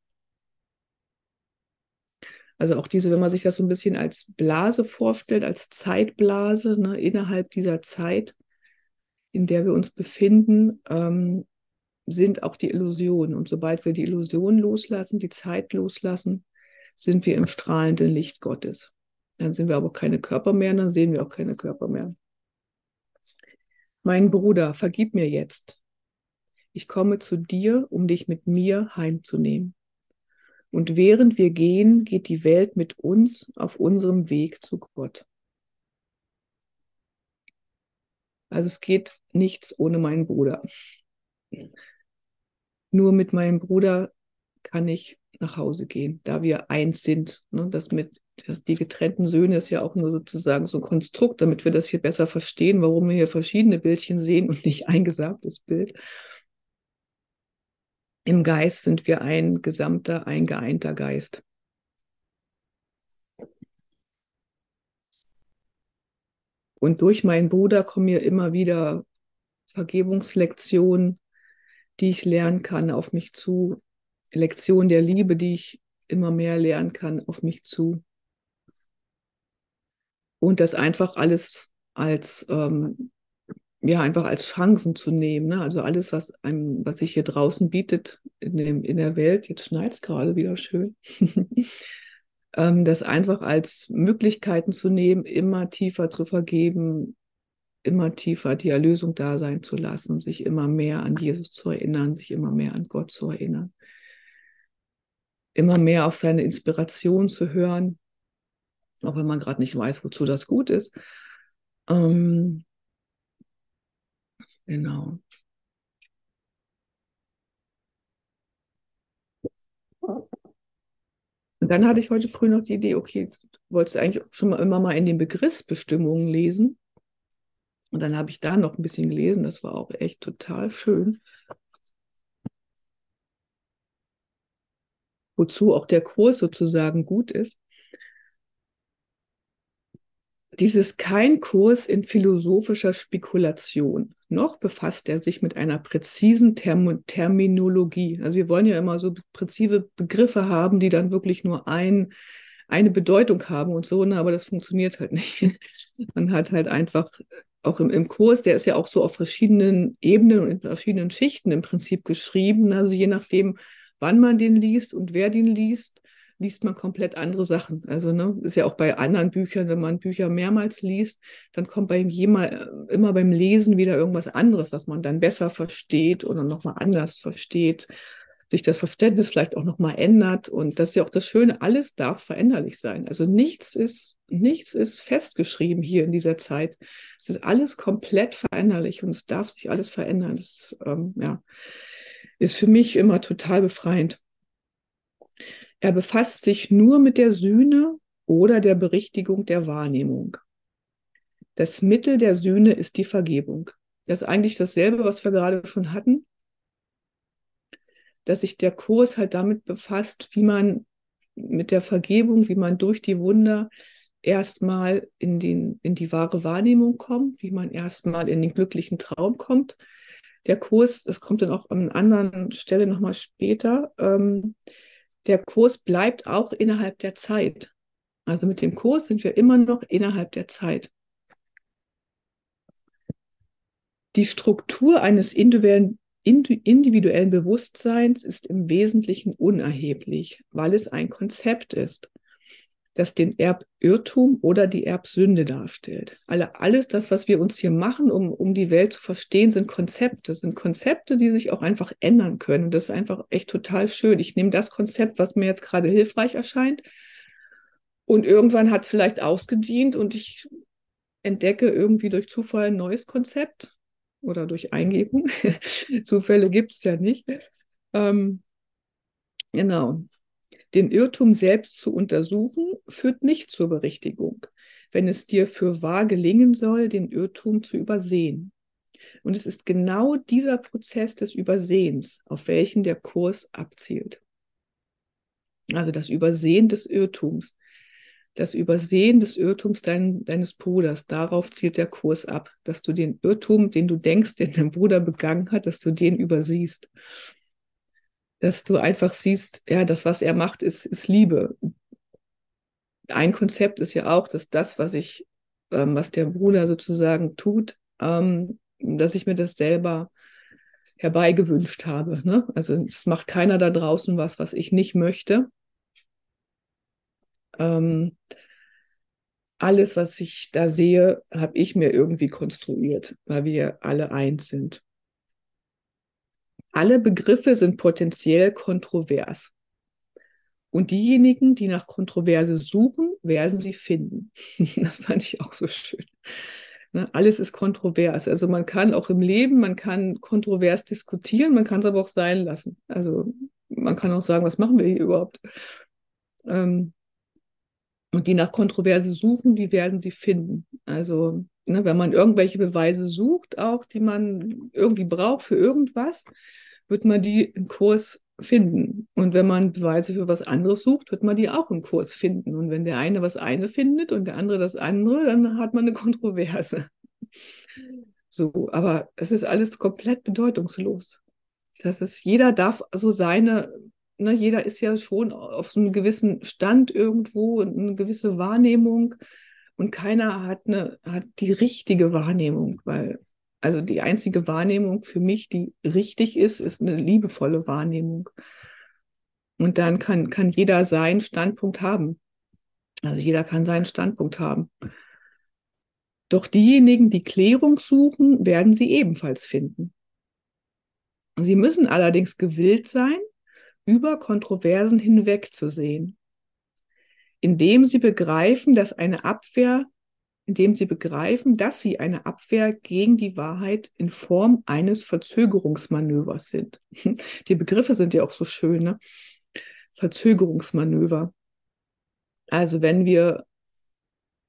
Also auch diese, wenn man sich das so ein bisschen als Blase vorstellt, als Zeitblase, ne, innerhalb dieser Zeit, in der wir uns befinden, ähm, sind auch die Illusionen. Und sobald wir die Illusionen loslassen, die Zeit loslassen, sind wir im strahlenden Licht Gottes. Dann sind wir aber keine Körper mehr, dann sehen wir auch keine Körper mehr. Mein Bruder, vergib mir jetzt. Ich komme zu dir, um dich mit mir heimzunehmen. Und während wir gehen, geht die Welt mit uns auf unserem Weg zu Gott. Also es geht nichts ohne meinen Bruder. Nur mit meinem Bruder kann ich nach Hause gehen, da wir eins sind. Ne? Das mit die getrennten Söhne ist ja auch nur sozusagen so ein Konstrukt, damit wir das hier besser verstehen, warum wir hier verschiedene Bildchen sehen und nicht ein gesamtes Bild. Im Geist sind wir ein gesamter, ein geeinter Geist. Und durch meinen Bruder kommen mir immer wieder Vergebungslektionen, die ich lernen kann, auf mich zu. Lektionen der Liebe, die ich immer mehr lernen kann, auf mich zu. Und das einfach alles als, ähm, ja, einfach als Chancen zu nehmen. Ne? Also alles, was einem, was sich hier draußen bietet in, dem, in der Welt, jetzt schneit es gerade wieder schön, ähm, das einfach als Möglichkeiten zu nehmen, immer tiefer zu vergeben, immer tiefer die Erlösung da sein zu lassen, sich immer mehr an Jesus zu erinnern, sich immer mehr an Gott zu erinnern, immer mehr auf seine Inspiration zu hören, auch wenn man gerade nicht weiß, wozu das gut ist. Ähm, genau. Und dann hatte ich heute früh noch die Idee, okay, wolltest du eigentlich schon mal immer mal in den Begriffsbestimmungen lesen? Und dann habe ich da noch ein bisschen gelesen, das war auch echt total schön. Wozu auch der Kurs sozusagen gut ist. Dies ist kein Kurs in philosophischer Spekulation. Noch befasst er sich mit einer präzisen Term Terminologie. Also wir wollen ja immer so präzise Begriffe haben, die dann wirklich nur ein, eine Bedeutung haben und so, ne? aber das funktioniert halt nicht. Man hat halt einfach auch im, im Kurs, der ist ja auch so auf verschiedenen Ebenen und in verschiedenen Schichten im Prinzip geschrieben. Also je nachdem, wann man den liest und wer den liest, liest man komplett andere Sachen. Also ne, ist ja auch bei anderen Büchern, wenn man Bücher mehrmals liest, dann kommt bei jemand, immer beim Lesen wieder irgendwas anderes, was man dann besser versteht oder nochmal anders versteht sich das Verständnis vielleicht auch nochmal ändert. Und das ist ja auch das Schöne, alles darf veränderlich sein. Also nichts ist, nichts ist festgeschrieben hier in dieser Zeit. Es ist alles komplett veränderlich und es darf sich alles verändern. Das ähm, ja, ist für mich immer total befreiend. Er befasst sich nur mit der Sühne oder der Berichtigung der Wahrnehmung. Das Mittel der Sühne ist die Vergebung. Das ist eigentlich dasselbe, was wir gerade schon hatten dass sich der Kurs halt damit befasst, wie man mit der Vergebung, wie man durch die Wunder erstmal in, den, in die wahre Wahrnehmung kommt, wie man erstmal in den glücklichen Traum kommt. Der Kurs, das kommt dann auch an anderen Stelle nochmal später, ähm, der Kurs bleibt auch innerhalb der Zeit. Also mit dem Kurs sind wir immer noch innerhalb der Zeit. Die Struktur eines individuellen, individuellen Bewusstseins ist im Wesentlichen unerheblich, weil es ein Konzept ist. Das den Erbirrtum oder die Erbsünde darstellt. Alle, alles das, was wir uns hier machen, um, um die Welt zu verstehen, sind Konzepte, sind Konzepte, die sich auch einfach ändern können. Und das ist einfach echt total schön. Ich nehme das Konzept, was mir jetzt gerade hilfreich erscheint, und irgendwann hat es vielleicht ausgedient und ich entdecke irgendwie durch Zufall ein neues Konzept oder durch Eingebung. Zufälle gibt es ja nicht. Ähm, genau. Den Irrtum selbst zu untersuchen, führt nicht zur Berichtigung, wenn es dir für wahr gelingen soll, den Irrtum zu übersehen. Und es ist genau dieser Prozess des Übersehens, auf welchen der Kurs abzielt. Also das Übersehen des Irrtums, das Übersehen des Irrtums dein, deines Bruders, darauf zielt der Kurs ab, dass du den Irrtum, den du denkst, den dein Bruder begangen hat, dass du den übersiehst dass du einfach siehst, ja, das, was er macht, ist, ist Liebe. Ein Konzept ist ja auch, dass das, was ich, ähm, was der Bruder sozusagen tut, ähm, dass ich mir das selber herbeigewünscht habe. Ne? Also es macht keiner da draußen was, was ich nicht möchte. Ähm, alles, was ich da sehe, habe ich mir irgendwie konstruiert, weil wir alle eins sind. Alle Begriffe sind potenziell kontrovers. Und diejenigen, die nach Kontroverse suchen, werden sie finden. Das fand ich auch so schön. Ne, alles ist kontrovers. Also man kann auch im Leben, man kann kontrovers diskutieren, man kann es aber auch sein lassen. Also man kann auch sagen, was machen wir hier überhaupt? Ähm, und die nach Kontroverse suchen, die werden sie finden. Also ne, wenn man irgendwelche Beweise sucht, auch die man irgendwie braucht für irgendwas, wird man die im Kurs finden. Und wenn man Beweise für was anderes sucht, wird man die auch im Kurs finden. Und wenn der eine was eine findet und der andere das andere, dann hat man eine Kontroverse. So, aber es ist alles komplett bedeutungslos. Das ist, jeder darf so seine, ne, jeder ist ja schon auf so einem gewissen Stand irgendwo, eine gewisse Wahrnehmung und keiner hat, eine, hat die richtige Wahrnehmung, weil also die einzige Wahrnehmung für mich, die richtig ist, ist eine liebevolle Wahrnehmung. Und dann kann, kann jeder seinen Standpunkt haben. Also jeder kann seinen Standpunkt haben. Doch diejenigen, die Klärung suchen, werden sie ebenfalls finden. Sie müssen allerdings gewillt sein, über Kontroversen hinwegzusehen, indem sie begreifen, dass eine Abwehr indem sie begreifen, dass sie eine Abwehr gegen die Wahrheit in Form eines Verzögerungsmanövers sind. Die Begriffe sind ja auch so schön, ne? Verzögerungsmanöver. Also wenn wir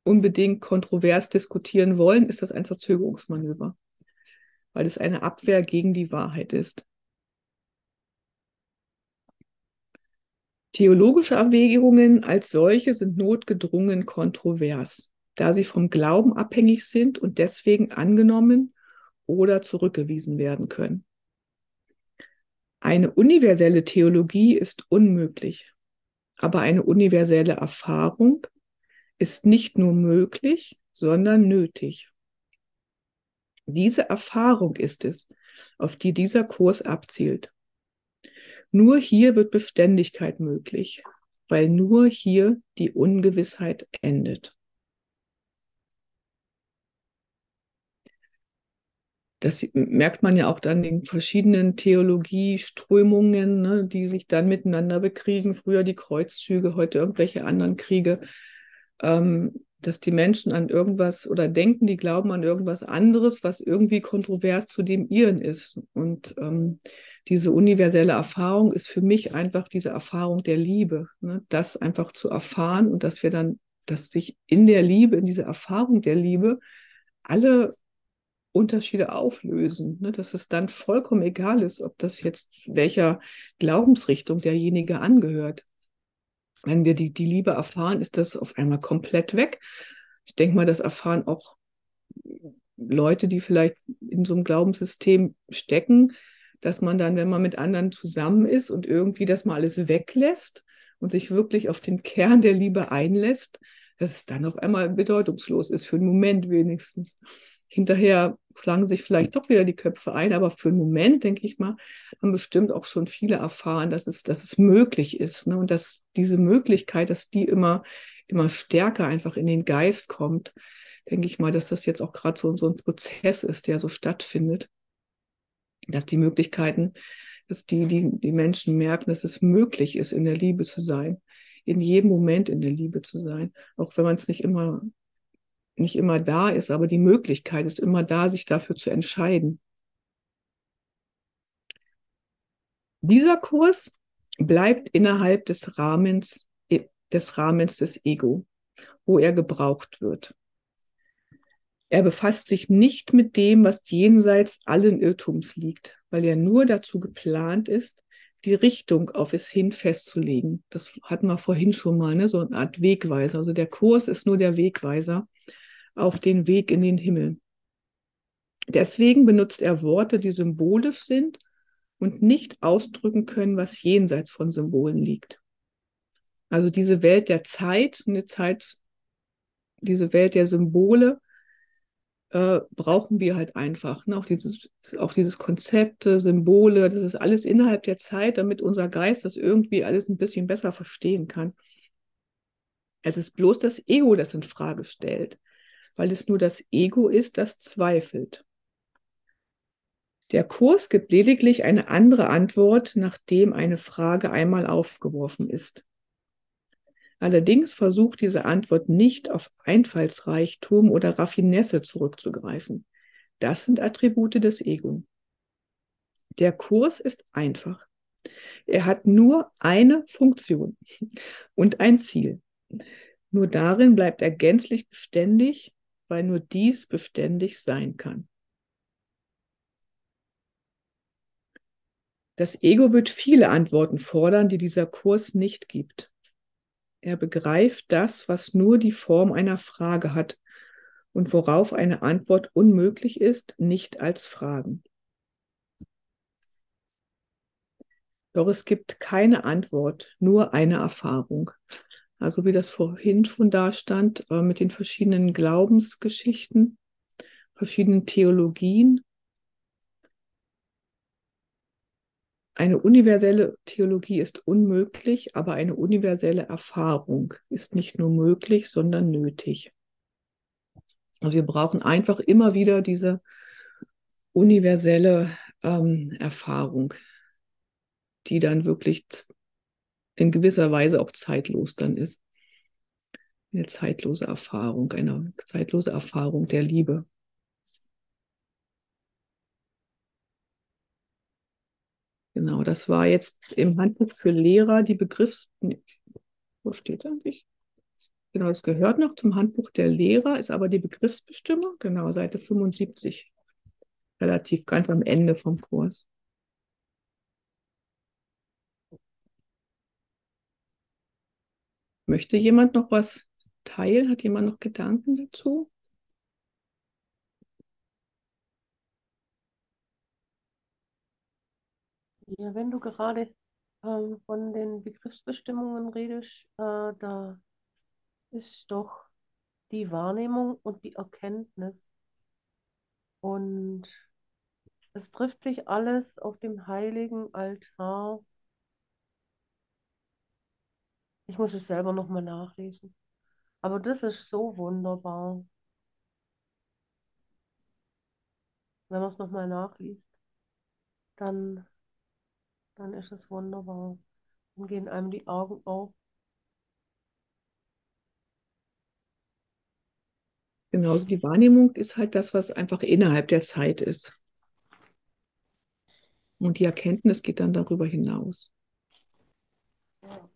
unbedingt kontrovers diskutieren wollen, ist das ein Verzögerungsmanöver, weil es eine Abwehr gegen die Wahrheit ist. Theologische Erwägungen als solche sind notgedrungen kontrovers da sie vom Glauben abhängig sind und deswegen angenommen oder zurückgewiesen werden können. Eine universelle Theologie ist unmöglich, aber eine universelle Erfahrung ist nicht nur möglich, sondern nötig. Diese Erfahrung ist es, auf die dieser Kurs abzielt. Nur hier wird Beständigkeit möglich, weil nur hier die Ungewissheit endet. das merkt man ja auch dann in verschiedenen Theologieströmungen, ne, die sich dann miteinander bekriegen. Früher die Kreuzzüge, heute irgendwelche anderen Kriege, ähm, dass die Menschen an irgendwas oder denken, die glauben an irgendwas anderes, was irgendwie kontrovers zu dem ihren ist. Und ähm, diese universelle Erfahrung ist für mich einfach diese Erfahrung der Liebe, ne, das einfach zu erfahren und dass wir dann, dass sich in der Liebe, in dieser Erfahrung der Liebe, alle Unterschiede auflösen, ne? dass es dann vollkommen egal ist, ob das jetzt welcher Glaubensrichtung derjenige angehört. Wenn wir die, die Liebe erfahren, ist das auf einmal komplett weg. Ich denke mal, das erfahren auch Leute, die vielleicht in so einem Glaubenssystem stecken, dass man dann, wenn man mit anderen zusammen ist und irgendwie das mal alles weglässt und sich wirklich auf den Kern der Liebe einlässt, dass es dann auf einmal bedeutungslos ist, für einen Moment wenigstens hinterher schlagen sich vielleicht doch wieder die Köpfe ein, aber für einen Moment, denke ich mal, haben bestimmt auch schon viele erfahren, dass es, dass es möglich ist. Ne? Und dass diese Möglichkeit, dass die immer immer stärker einfach in den Geist kommt, denke ich mal, dass das jetzt auch gerade so, so ein Prozess ist, der so stattfindet, dass die Möglichkeiten, dass die, die, die Menschen merken, dass es möglich ist, in der Liebe zu sein, in jedem Moment in der Liebe zu sein, auch wenn man es nicht immer, nicht immer da ist, aber die Möglichkeit ist immer da, sich dafür zu entscheiden. Dieser Kurs bleibt innerhalb des Rahmens, des Rahmens des Ego, wo er gebraucht wird. Er befasst sich nicht mit dem, was jenseits allen Irrtums liegt, weil er nur dazu geplant ist, die Richtung auf es hin festzulegen. Das hatten wir vorhin schon mal, ne? so eine Art Wegweiser. Also der Kurs ist nur der Wegweiser auf den Weg in den Himmel. Deswegen benutzt er Worte, die symbolisch sind und nicht ausdrücken können, was jenseits von Symbolen liegt. Also diese Welt der Zeit, eine Zeit, diese Welt der Symbole, äh, brauchen wir halt einfach. Ne? Auch, dieses, auch dieses Konzepte, Symbole, das ist alles innerhalb der Zeit, damit unser Geist das irgendwie alles ein bisschen besser verstehen kann. Es ist bloß das Ego, das in Frage stellt, weil es nur das Ego ist, das zweifelt. Der Kurs gibt lediglich eine andere Antwort, nachdem eine Frage einmal aufgeworfen ist. Allerdings versucht diese Antwort nicht auf Einfallsreichtum oder Raffinesse zurückzugreifen. Das sind Attribute des Ego. Der Kurs ist einfach. Er hat nur eine Funktion und ein Ziel. Nur darin bleibt er gänzlich beständig, weil nur dies beständig sein kann. Das Ego wird viele Antworten fordern, die dieser Kurs nicht gibt. Er begreift das, was nur die Form einer Frage hat und worauf eine Antwort unmöglich ist, nicht als Fragen. Doch es gibt keine Antwort, nur eine Erfahrung. Also wie das vorhin schon da stand, äh, mit den verschiedenen Glaubensgeschichten, verschiedenen Theologien, Eine universelle Theologie ist unmöglich, aber eine universelle Erfahrung ist nicht nur möglich, sondern nötig. Also wir brauchen einfach immer wieder diese universelle ähm, Erfahrung, die dann wirklich in gewisser Weise auch zeitlos dann ist. Eine zeitlose Erfahrung, eine zeitlose Erfahrung der Liebe. Genau, das war jetzt im Handbuch für Lehrer die Begriffs... wo steht eigentlich? Genau, das gehört noch zum Handbuch der Lehrer, ist aber die Begriffsbestimmung, genau, Seite 75. Relativ ganz am Ende vom Kurs. Möchte jemand noch was teilen? Hat jemand noch Gedanken dazu? Ja, wenn du gerade ähm, von den Begriffsbestimmungen redest, äh, da ist doch die Wahrnehmung und die Erkenntnis. Und es trifft sich alles auf dem heiligen Altar. Ich muss es selber nochmal nachlesen. Aber das ist so wunderbar, wenn man es nochmal nachliest. Dann dann ist es wunderbar. Dann gehen einem die Augen auf. Genauso die Wahrnehmung ist halt das, was einfach innerhalb der Zeit ist. Und die Erkenntnis geht dann darüber hinaus. Ja.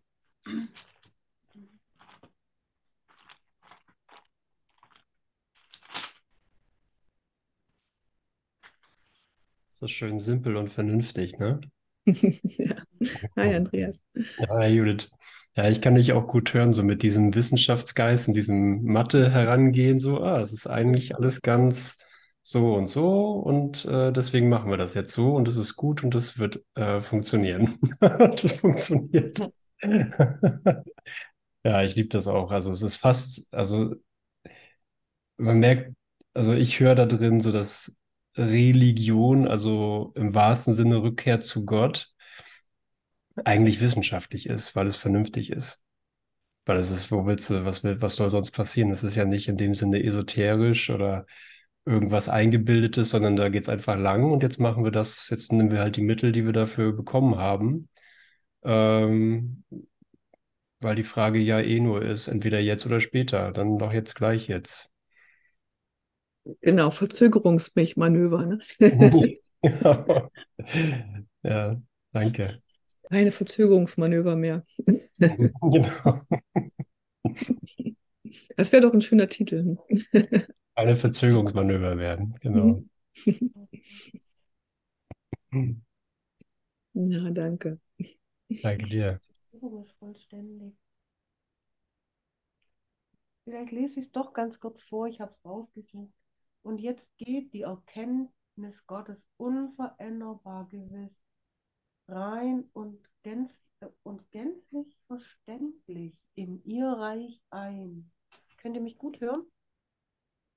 So schön simpel und vernünftig, ne? Ja. Hi, Andreas. Hi, Judith. Ja, ich kann dich auch gut hören, so mit diesem Wissenschaftsgeist und diesem Mathe herangehen, so, ah, es ist eigentlich alles ganz so und so und äh, deswegen machen wir das jetzt so und es ist gut und es wird äh, funktionieren. das funktioniert. Ja, ich liebe das auch. Also es ist fast, also man merkt, also ich höre da drin so das Religion, also im wahrsten Sinne Rückkehr zu Gott, eigentlich wissenschaftlich ist, weil es vernünftig ist. Weil das ist, wo willst du, was will, was soll sonst passieren? Das ist ja nicht in dem Sinne esoterisch oder irgendwas Eingebildetes, sondern da geht es einfach lang und jetzt machen wir das, jetzt nehmen wir halt die Mittel, die wir dafür bekommen haben. Ähm, weil die Frage ja eh nur ist, entweder jetzt oder später, dann doch jetzt gleich jetzt. Genau, Verzögerungsmanöver. Ne? ja, danke. Keine Verzögerungsmanöver mehr. genau. Das wäre doch ein schöner Titel. Keine Verzögerungsmanöver werden, genau. Ja, danke. Danke dir. vollständig. Vielleicht lese ich es doch ganz kurz vor, ich habe es rausgesucht. Und jetzt geht die Erkenntnis Gottes unveränderbar gewiss, rein und, gänz, und gänzlich verständlich in ihr Reich ein. Könnt ihr mich gut hören?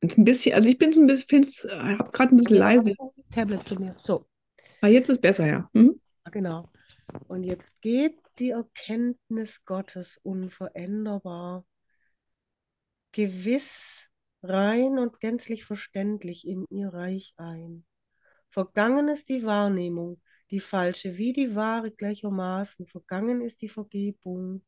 Ein bisschen, also ich bin ein bisschen, habe gerade ein bisschen leise. Tablet zu mir. So. Ah, jetzt ist besser, ja. Mhm. Genau. Und jetzt geht die Erkenntnis Gottes unveränderbar, gewiss, rein und gänzlich verständlich in ihr Reich ein. Vergangen ist die Wahrnehmung, die falsche wie die wahre gleichermaßen. Vergangen ist die Vergebung,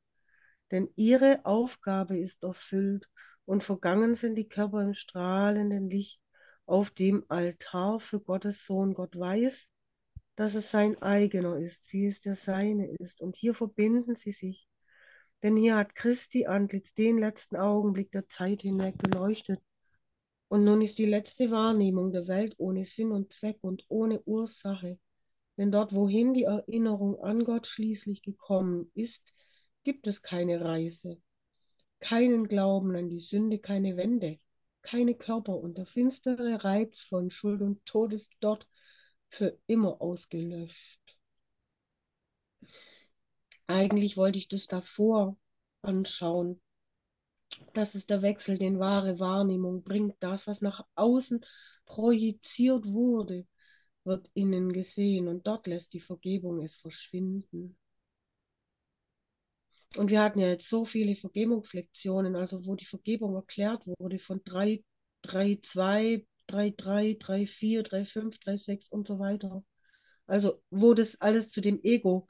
denn ihre Aufgabe ist erfüllt und vergangen sind die Körper im strahlenden Licht auf dem Altar für Gottes Sohn. Gott weiß, dass es sein eigener ist, wie es der seine ist. Und hier verbinden sie sich. Denn hier hat Christi Antlitz den letzten Augenblick der Zeit hinweg beleuchtet. Und nun ist die letzte Wahrnehmung der Welt ohne Sinn und Zweck und ohne Ursache. Denn dort, wohin die Erinnerung an Gott schließlich gekommen ist, gibt es keine Reise, keinen Glauben an die Sünde, keine Wände, keine Körper und der finstere Reiz von Schuld und Tod ist dort für immer ausgelöscht. Eigentlich wollte ich das davor anschauen. Das ist der Wechsel, den wahre Wahrnehmung bringt. Das, was nach außen projiziert wurde, wird innen gesehen und dort lässt die Vergebung es verschwinden. Und wir hatten ja jetzt so viele Vergebungslektionen, also wo die Vergebung erklärt wurde von 3, 3, 2, 3, 3, 3, 4, 3, 5, 3, 6 und so weiter. Also wo das alles zu dem Ego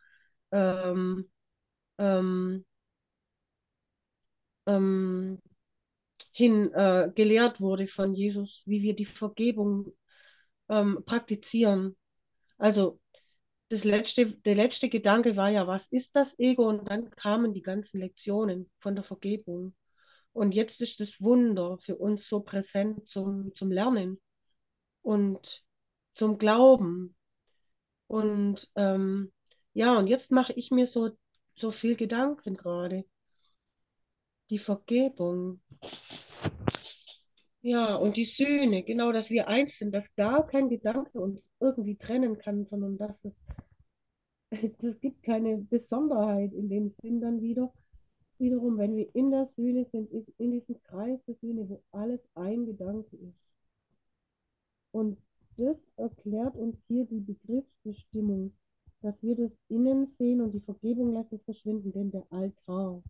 ähm, ähm, ähm, hin äh, gelehrt wurde von Jesus, wie wir die Vergebung ähm, praktizieren. Also das letzte, der letzte Gedanke war ja, was ist das Ego? Und dann kamen die ganzen Lektionen von der Vergebung. Und jetzt ist das Wunder für uns so präsent zum, zum Lernen und zum Glauben. Und ähm, ja, und jetzt mache ich mir so, so viel Gedanken gerade. Die Vergebung. Ja, und die Sühne, genau, dass wir eins sind, dass gar kein Gedanke uns irgendwie trennen kann, sondern dass es, es gibt keine Besonderheit in dem Sinn dann wieder. Wiederum, wenn wir in der Sühne sind, in diesem Kreis der Sühne, wo alles ein Gedanke ist. Und das erklärt uns hier die Begriffsbestimmung, dass wir das Innen sehen und die Vergebung lässt es verschwinden, denn der Altar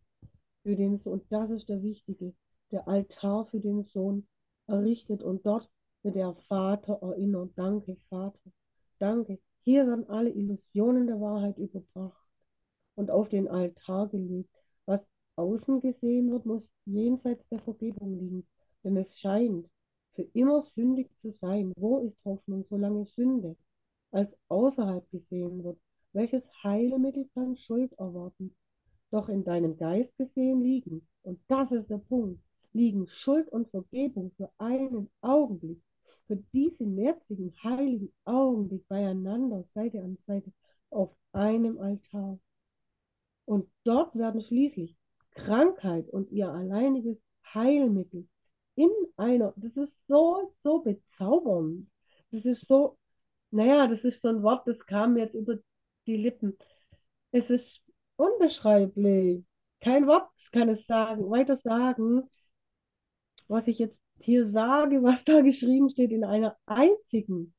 für den Sohn, und das ist der Wichtige, der Altar für den Sohn errichtet und dort wird der Vater erinnert. Danke, Vater. Danke. Hier werden alle Illusionen der Wahrheit überbracht und auf den Altar gelegt. Was außen gesehen wird, muss jenseits der Vergebung liegen, denn es scheint für immer sündig zu sein. Wo ist Hoffnung, solange Sünde als außerhalb gesehen wird? Welches Heilmittel kann Schuld erwarten? Doch in deinem Geist gesehen liegen, und das ist der Punkt, liegen Schuld und Vergebung für einen Augenblick, für diesen jetzigen heiligen Augenblick beieinander, Seite an Seite, auf einem Altar. Und dort werden schließlich Krankheit und ihr alleiniges Heilmittel in einer, das ist so, so bezaubernd. Das ist so, naja, das ist so ein Wort, das kam jetzt über die Lippen. Es ist unbeschreiblich. Kein Wort kann es sagen, weiter sagen was ich jetzt hier sage, was da geschrieben steht, in einer einzigen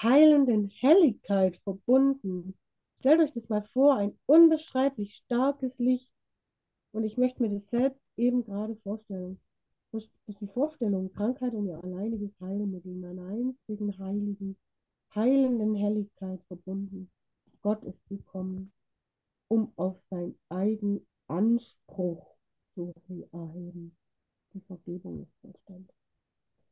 heilenden Helligkeit verbunden. Stellt euch das mal vor, ein unbeschreiblich starkes Licht, Und ich möchte mir das selbst eben gerade vorstellen. Das ist die Vorstellung, Krankheit und ihr alleiniges Heilmittel in einer einzigen heiligen, heilenden Helligkeit verbunden. Gott ist gekommen, um auf sein eigen Anspruch zu erheben. Die Vergebung ist vollständig.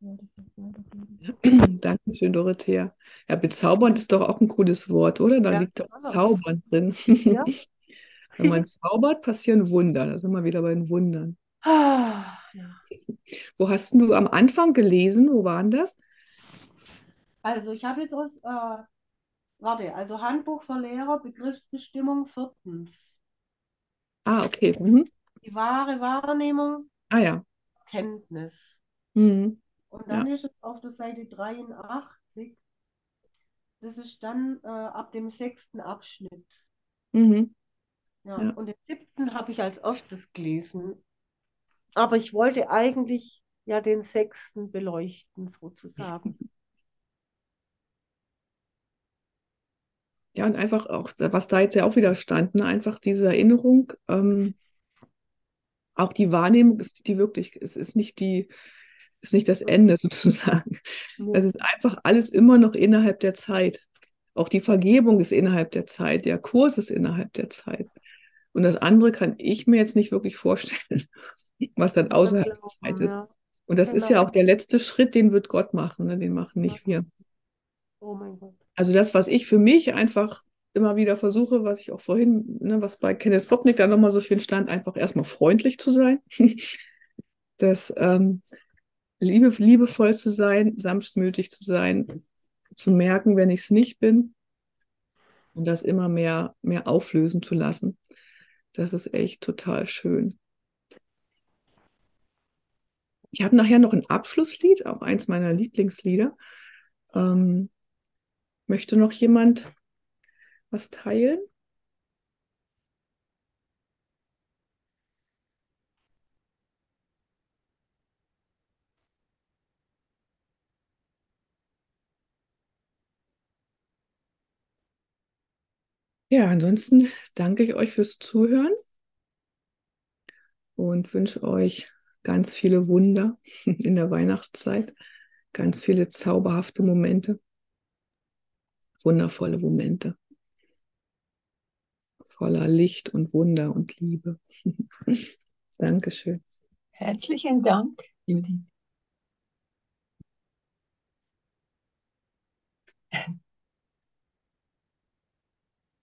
Weitergeben? Dankeschön, Dorothea. Ja, bezaubernd ist doch auch ein cooles Wort, oder? Da Ja, liegt doch genau. Zaubern drin. Ja. Wenn man zaubert, passieren Wunder. Da sind wir wieder bei den Wundern. Ah, ja. Wo hast du am Anfang gelesen? Wo waren das? Also ich habe jetzt aus, äh, warte, also Handbuch für Lehrer, Begriffsbestimmung viertens. Ah, okay. Mhm. Die wahre Wahrnehmung, Ah ja. Kenntnis. Mhm. Und dann ist es auf der Seite 83, das ist dann äh, ab dem sechsten Abschnitt. Mhm. Ja, Ja. und den siebten habe ich als erstes gelesen. Aber ich wollte eigentlich ja den sechsten beleuchten, sozusagen. Ja, und einfach auch, was da jetzt ja auch wieder stand, ne? Einfach diese Erinnerung, ähm, auch die Wahrnehmung ist die wirklich, es ist nicht die, ist nicht das Ende sozusagen. Es ist einfach alles immer noch innerhalb der Zeit. Auch die Vergebung ist innerhalb der Zeit, der Kurs ist innerhalb der Zeit. Und das andere kann ich mir jetzt nicht wirklich vorstellen, was dann außerhalb der Zeit ist. Und das ist ja auch der letzte Schritt, den wird Gott machen, ne? Den machen nicht wir. Oh mein Gott. Also das, was ich für mich einfach immer wieder versuche, was ich auch vorhin, ne, was bei Kenneth Wapnick da nochmal so schön stand, einfach erstmal freundlich zu sein. das ähm, liebe, liebevoll zu sein, sanftmütig zu sein, zu merken, wenn ich es nicht bin und das immer mehr, mehr auflösen zu lassen. Das ist echt total schön. Ich habe nachher noch ein Abschlusslied, auch eins meiner Lieblingslieder. Ähm, möchte noch jemand was teilen? Ja, ansonsten danke ich euch fürs Zuhören und wünsche euch ganz viele Wunder in der Weihnachtszeit, ganz viele zauberhafte Momente, wundervolle Momente voller Licht und Wunder und Liebe. Dankeschön. Herzlichen Dank, Judith.